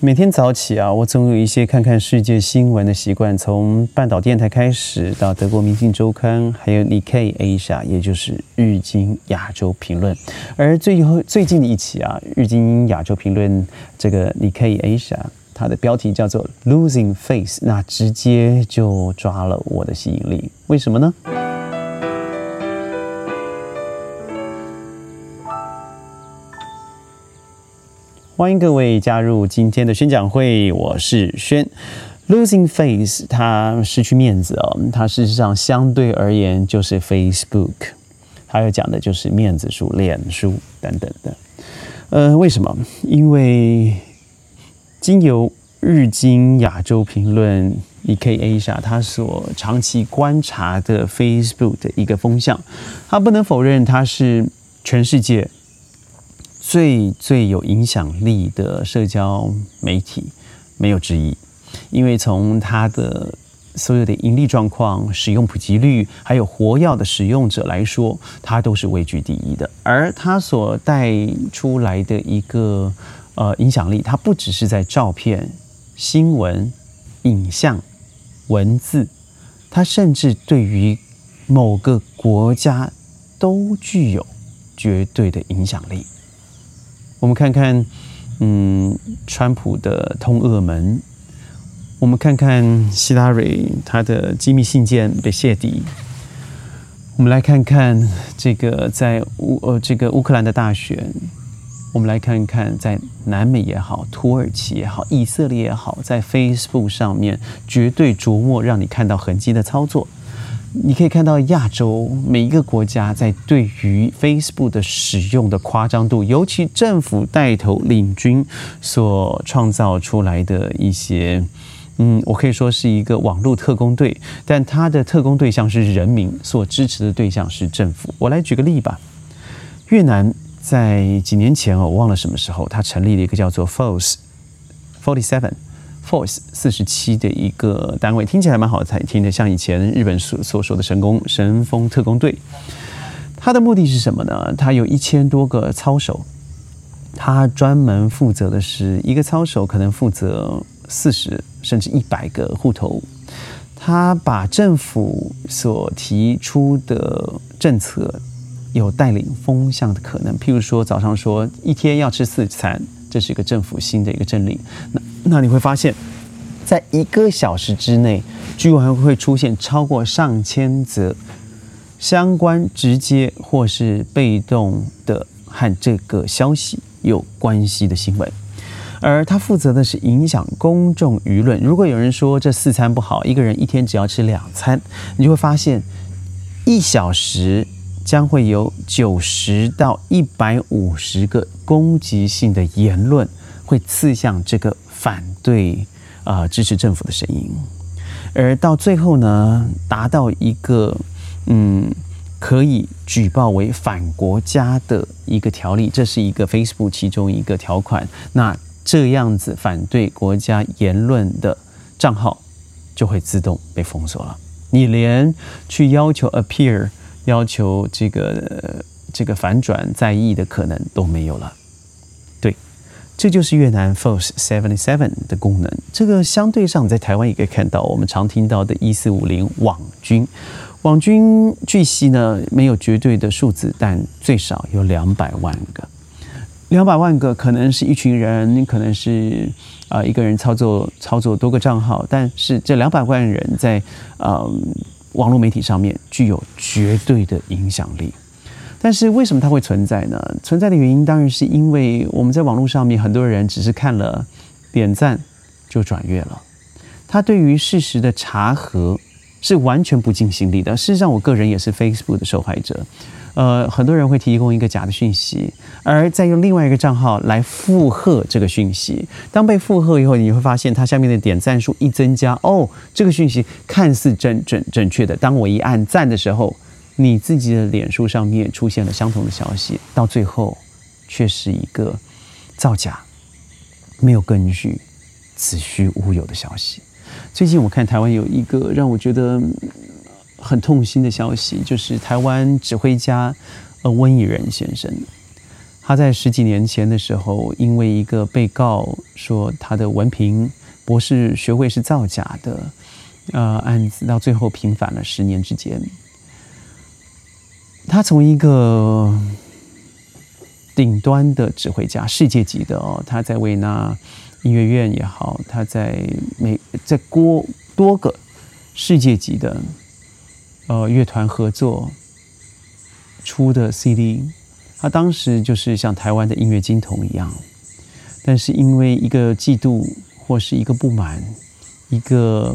每天早起啊，我总有一些看看世界新闻的习惯。从半岛电台开始，到德国《明镜周刊》，还有 Nikkei Asia，也就是日经亚洲评论。而最后最近的一期啊，日经亚洲评论这个 Nikkei Asia，它的标题叫做 “Losing Face”，那直接就抓了我的吸引力。为什么呢？欢迎各位加入今天的宣讲会，我是轩。Losing face，它失去面子哦，它事实上相对而言就是 Facebook，它要讲的就是面子书、脸书等等的。呃，为什么？因为经由日经亚洲评论 （EKA） 下，他所长期观察的 Facebook 的一个风向，他不能否认它是全世界。最最有影响力的社交媒体，没有之一。因为从它的所有的盈利状况、使用普及率，还有活跃的使用者来说，它都是位居第一的。而它所带出来的一个呃影响力，它不只是在照片、新闻、影像、文字，它甚至对于某个国家都具有绝对的影响力。我们看看，嗯，川普的通俄门；我们看看希拉蕊他的机密信件被泄底；我们来看看这个在乌呃这个乌克兰的大选；我们来看看在南美也好，土耳其也好，以色列也好，在 Facebook 上面绝对琢磨让你看到痕迹的操作。你可以看到亚洲每一个国家在对于 Facebook 的使用的夸张度，尤其政府带头领军所创造出来的一些，嗯，我可以说是一个网络特工队，但它的特工对象是人民，所支持的对象是政府。我来举个例吧，越南在几年前哦，我忘了什么时候，它成立了一个叫做 Force Forty Seven。Force 四十七的一个单位，听起来蛮好听的，像以前日本所所说的神功神风特工队。它的目的是什么呢？它有一千多个操守，它专门负责的是一个操守可能负责四十甚至一百个户头。他把政府所提出的政策有带领风向的可能，譬如说早上说一天要吃四餐，这是一个政府新的一个政令。那那你会发现，在一个小时之内，居然会出现超过上千则相关直接或是被动的和这个消息有关系的新闻，而他负责的是影响公众舆论。如果有人说这四餐不好，一个人一天只要吃两餐，你就会发现，一小时将会有九十到一百五十个攻击性的言论会刺向这个。反对啊，支持政府的声音，而到最后呢，达到一个嗯，可以举报为反国家的一个条例，这是一个 Facebook 其中一个条款。那这样子反对国家言论的账号就会自动被封锁了，你连去要求 appear、要求这个这个反转在意的可能都没有了。这就是越南 Force Seventy Seven 的功能。这个相对上在台湾也可以看到，我们常听到的一四五零网军。网军据悉呢，没有绝对的数字，但最少有两百万个。两百万个可能是一群人，可能是啊一个人操作操作多个账号，但是这两百万人在呃网络媒体上面具有绝对的影响力。但是为什么它会存在呢？存在的原因当然是因为我们在网络上面很多人只是看了点赞就转阅了，他对于事实的查核是完全不尽心力的。事实上，我个人也是 Facebook 的受害者。呃，很多人会提供一个假的讯息，而再用另外一个账号来附和这个讯息。当被附和以后，你会发现它下面的点赞数一增加，哦，这个讯息看似正准准确的。当我一按赞的时候。你自己的脸书上面出现了相同的消息，到最后却是一个造假、没有根据、子虚乌有的消息。最近我看台湾有一个让我觉得很痛心的消息，就是台湾指挥家呃温以仁先生，他在十几年前的时候，因为一个被告说他的文凭博士学位是造假的，呃，案子到最后平反了十年之间。他从一个顶端的指挥家，世界级的哦，他在维纳音乐院也好，他在美在多多个世界级的呃乐团合作出的 CD，他当时就是像台湾的音乐金童一样，但是因为一个嫉妒或是一个不满，一个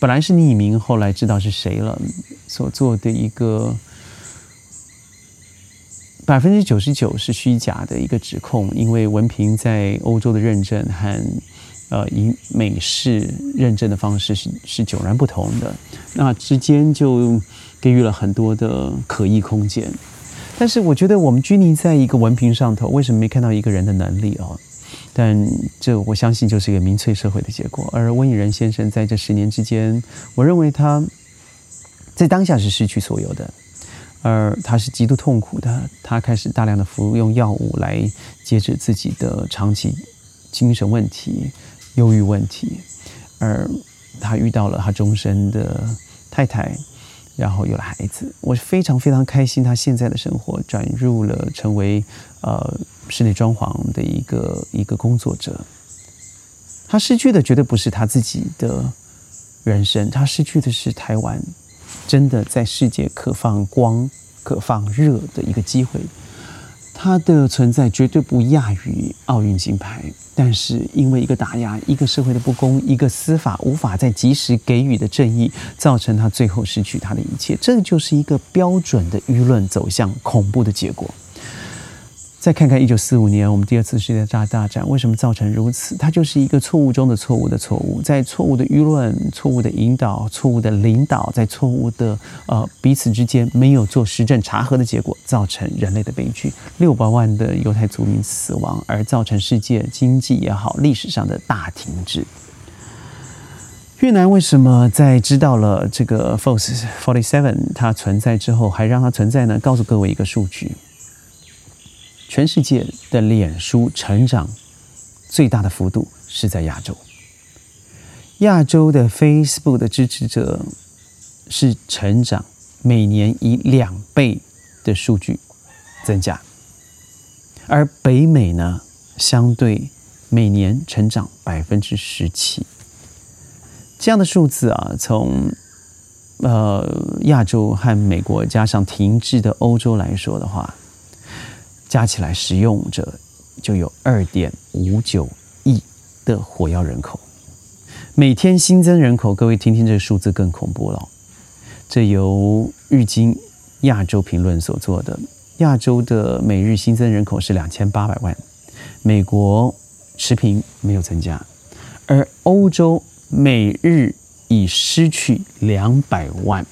本来是匿名，后来知道是谁了所做的一个。百分之九十九是虚假的一个指控，因为文凭在欧洲的认证和呃以美式认证的方式是是迥然不同的，那之间就给予了很多的可疑空间。但是我觉得我们拘泥在一个文凭上头，为什么没看到一个人的能力哦？但这我相信就是一个民粹社会的结果。而温以仁先生在这十年之间，我认为他在当下是失去所有的。而他是极度痛苦的，他开始大量的服用药物来节制自己的长期精神问题、忧郁问题，而他遇到了他终身的太太，然后有了孩子。我非常非常开心，他现在的生活转入了成为呃室内装潢的一个一个工作者。他失去的绝对不是他自己的人生，他失去的是台湾。真的在世界可放光、可放热的一个机会，它的存在绝对不亚于奥运金牌。但是因为一个打压、一个社会的不公、一个司法无法在及时给予的正义，造成他最后失去他的一切。这就是一个标准的舆论走向恐怖的结果。再看看一九四五年，我们第二次世界大大战为什么造成如此？它就是一个错误中的错误的错误，在错误的舆论、错误的引导、错误的领导，在错误的呃彼此之间没有做实证查核的结果，造成人类的悲剧，六百万的犹太族民死亡，而造成世界经济也好，历史上的大停滞。越南为什么在知道了这个 Force Forty Seven 它存在之后，还让它存在呢？告诉各位一个数据。全世界的脸书成长最大的幅度是在亚洲，亚洲的 Facebook 的支持者是成长每年以两倍的数据增加，而北美呢，相对每年成长百分之十七。这样的数字啊，从呃亚洲和美国加上停滞的欧洲来说的话。加起来使用者就有二点五九亿的火药人口，每天新增人口，各位听听这个数字更恐怖了。这由日经亚洲评论所做的，亚洲的每日新增人口是两千八百万，美国持平没有增加，而欧洲每日已失去两百万。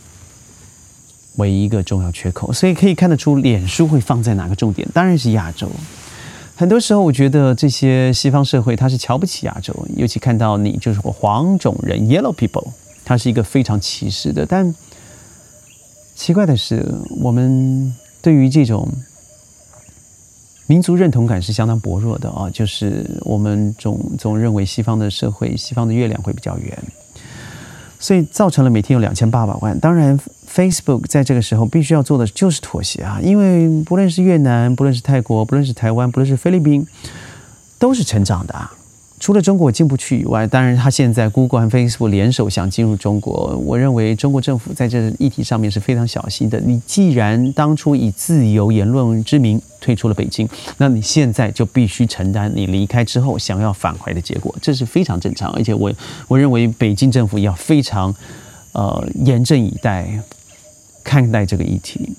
为一个重要缺口，所以可以看得出，脸书会放在哪个重点？当然是亚洲。很多时候，我觉得这些西方社会他是瞧不起亚洲，尤其看到你就是黄种人 （Yellow People），他是一个非常歧视的。但奇怪的是，我们对于这种民族认同感是相当薄弱的啊！就是我们总总认为西方的社会、西方的月亮会比较圆。所以造成了每天有两千八百万。当然，Facebook 在这个时候必须要做的就是妥协啊，因为不论是越南，不论是泰国，不论是台湾，不论是菲律宾，都是成长的啊。除了中国进不去以外，当然他现在 Google 和 Facebook 联手想进入中国，我认为中国政府在这议题上面是非常小心的。你既然当初以自由言论之名退出了北京，那你现在就必须承担你离开之后想要返回的结果，这是非常正常。而且我我认为北京政府要非常呃严阵以待看待这个议题。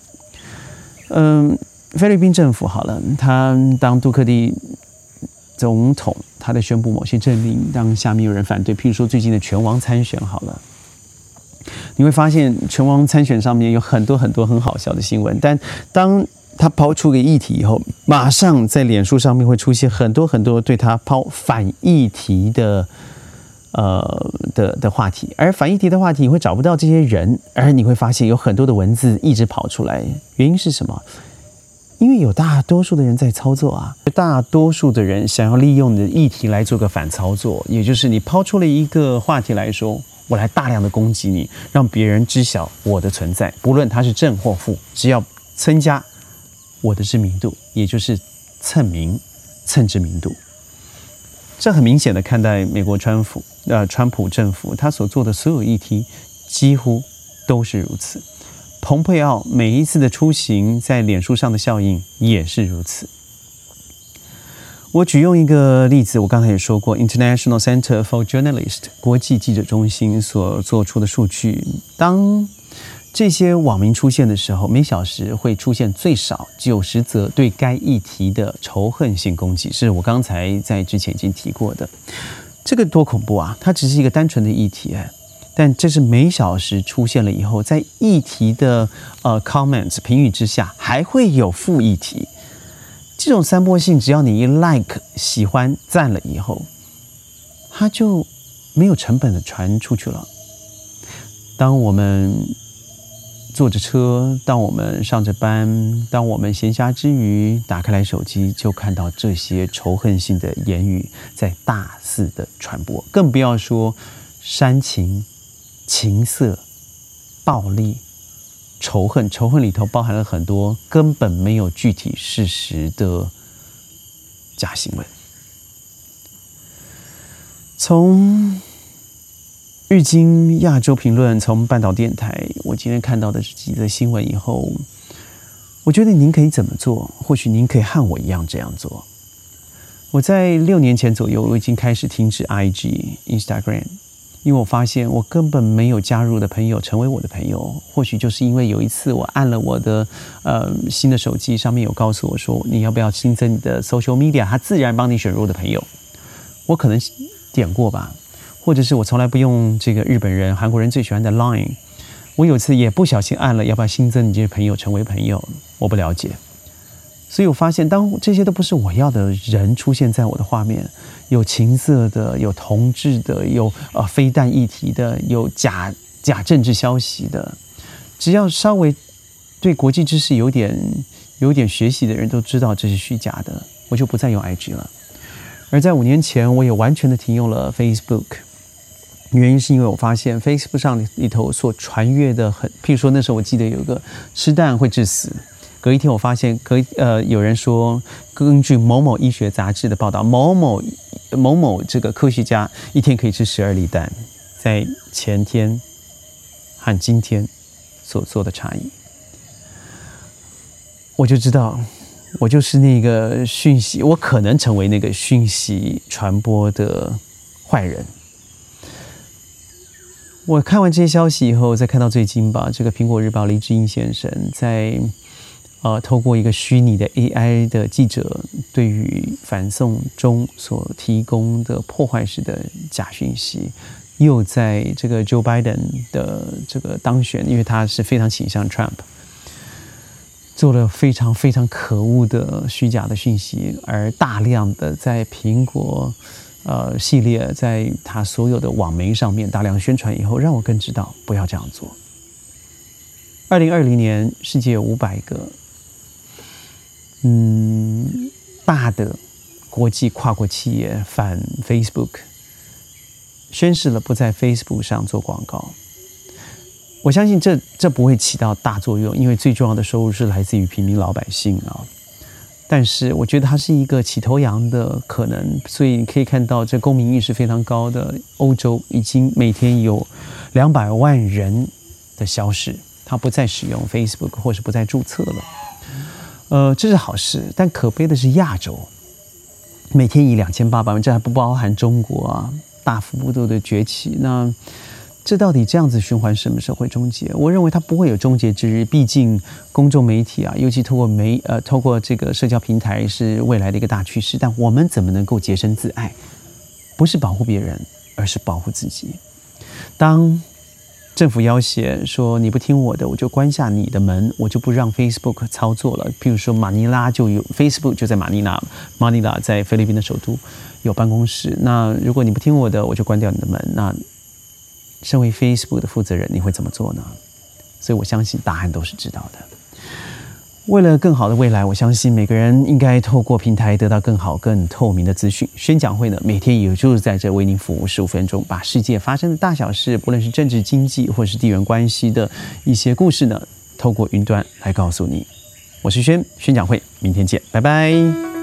嗯，菲律宾政府好了，他当杜克蒂。总统他在宣布某些政令，当下面有人反对，譬如说最近的拳王参选，好了，你会发现拳王参选上面有很多很多很好笑的新闻，但当他抛出个议题以后，马上在脸书上面会出现很多很多对他抛反议题的呃的的话题，而反议题的话题你会找不到这些人，而你会发现有很多的文字一直跑出来，原因是什么？因为有大多数的人在操作啊，大多数的人想要利用你的议题来做个反操作，也就是你抛出了一个话题来说，我来大量的攻击你，让别人知晓我的存在，不论他是正或负，只要增加我的知名度，也就是蹭名、蹭知名度。这很明显的看待美国川普呃川普政府他所做的所有议题，几乎都是如此。蓬佩奥每一次的出行，在脸书上的效应也是如此。我举用一个例子，我刚才也说过，International Center for Journalists 国际记者中心所做出的数据，当这些网民出现的时候，每小时会出现最少九十则对该议题的仇恨性攻击，是我刚才在之前已经提过的。这个多恐怖啊！它只是一个单纯的议题，哎。但这是每小时出现了以后，在议题的呃 comments 评语之下，还会有副议题。这种三波性，只要你一 like 喜欢赞了以后，它就没有成本的传出去了。当我们坐着车，当我们上着班，当我们闲暇之余打开来手机，就看到这些仇恨性的言语在大肆的传播，更不要说煽情。情色、暴力、仇恨，仇恨里头包含了很多根本没有具体事实的假新闻。从日经亚洲评论，从半岛电台，我今天看到的几则新闻以后，我觉得您可以怎么做？或许您可以和我一样这样做。我在六年前左右，我已经开始停止 IG、Instagram。因为我发现我根本没有加入的朋友成为我的朋友，或许就是因为有一次我按了我的呃新的手机，上面有告诉我说你要不要新增你的 social media，它自然帮你选入的朋友。我可能点过吧，或者是我从来不用这个日本人、韩国人最喜欢的 Line，我有次也不小心按了要不要新增你这些朋友成为朋友，我不了解。所以我发现，当这些都不是我要的人出现在我的画面，有情色的，有同志的，有呃非弹议题的，有假假政治消息的，只要稍微对国际知识有点有点学习的人都知道这是虚假的，我就不再用 IG 了。而在五年前，我也完全的停用了 Facebook，原因是因为我发现 Facebook 上里头所传阅的很，譬如说那时候我记得有一个吃蛋会致死。隔一天，我发现隔呃有人说，根据某某医学杂志的报道，某某某某这个科学家一天可以吃十二粒蛋，在前天和今天所做的差异，我就知道，我就是那个讯息，我可能成为那个讯息传播的坏人。我看完这些消息以后，再看到最近吧，这个苹果日报黎智英先生在。呃，透过一个虚拟的 AI 的记者，对于反送中所提供的破坏式的假讯息，又在这个 Joe Biden 的这个当选，因为他是非常倾向 Trump，做了非常非常可恶的虚假的讯息，而大量的在苹果呃系列，在他所有的网媒上面大量宣传以后，让我更知道不要这样做。二零二零年，世界五百个。嗯，大的国际跨国企业反 Facebook，宣誓了不在 Facebook 上做广告。我相信这这不会起到大作用，因为最重要的收入是来自于平民老百姓啊。但是我觉得它是一个起头羊的可能，所以你可以看到这公民意识非常高的欧洲，已经每天有两百万人的消失，他不再使用 Facebook 或是不再注册了。呃，这是好事，但可悲的是亚洲每天以两千八百万，这还不包含中国啊，大幅度的崛起。那这到底这样子循环什么时候会终结？我认为它不会有终结之日。毕竟公众媒体啊，尤其透过媒呃，透过这个社交平台是未来的一个大趋势。但我们怎么能够洁身自爱？不是保护别人，而是保护自己。当政府要挟说你不听我的，我就关下你的门，我就不让 Facebook 操作了。譬如说马尼拉就有 Facebook 就在马尼拉，马尼拉在菲律宾的首都有办公室。那如果你不听我的，我就关掉你的门。那身为 Facebook 的负责人，你会怎么做呢？所以我相信答案都是知道的。为了更好的未来，我相信每个人应该透过平台得到更好、更透明的资讯。宣讲会呢，每天也就是在这为您服务十五分钟，把世界发生的大小事，不论是政治、经济或是地缘关系的一些故事呢，透过云端来告诉你。我是轩，宣讲会，明天见，拜拜。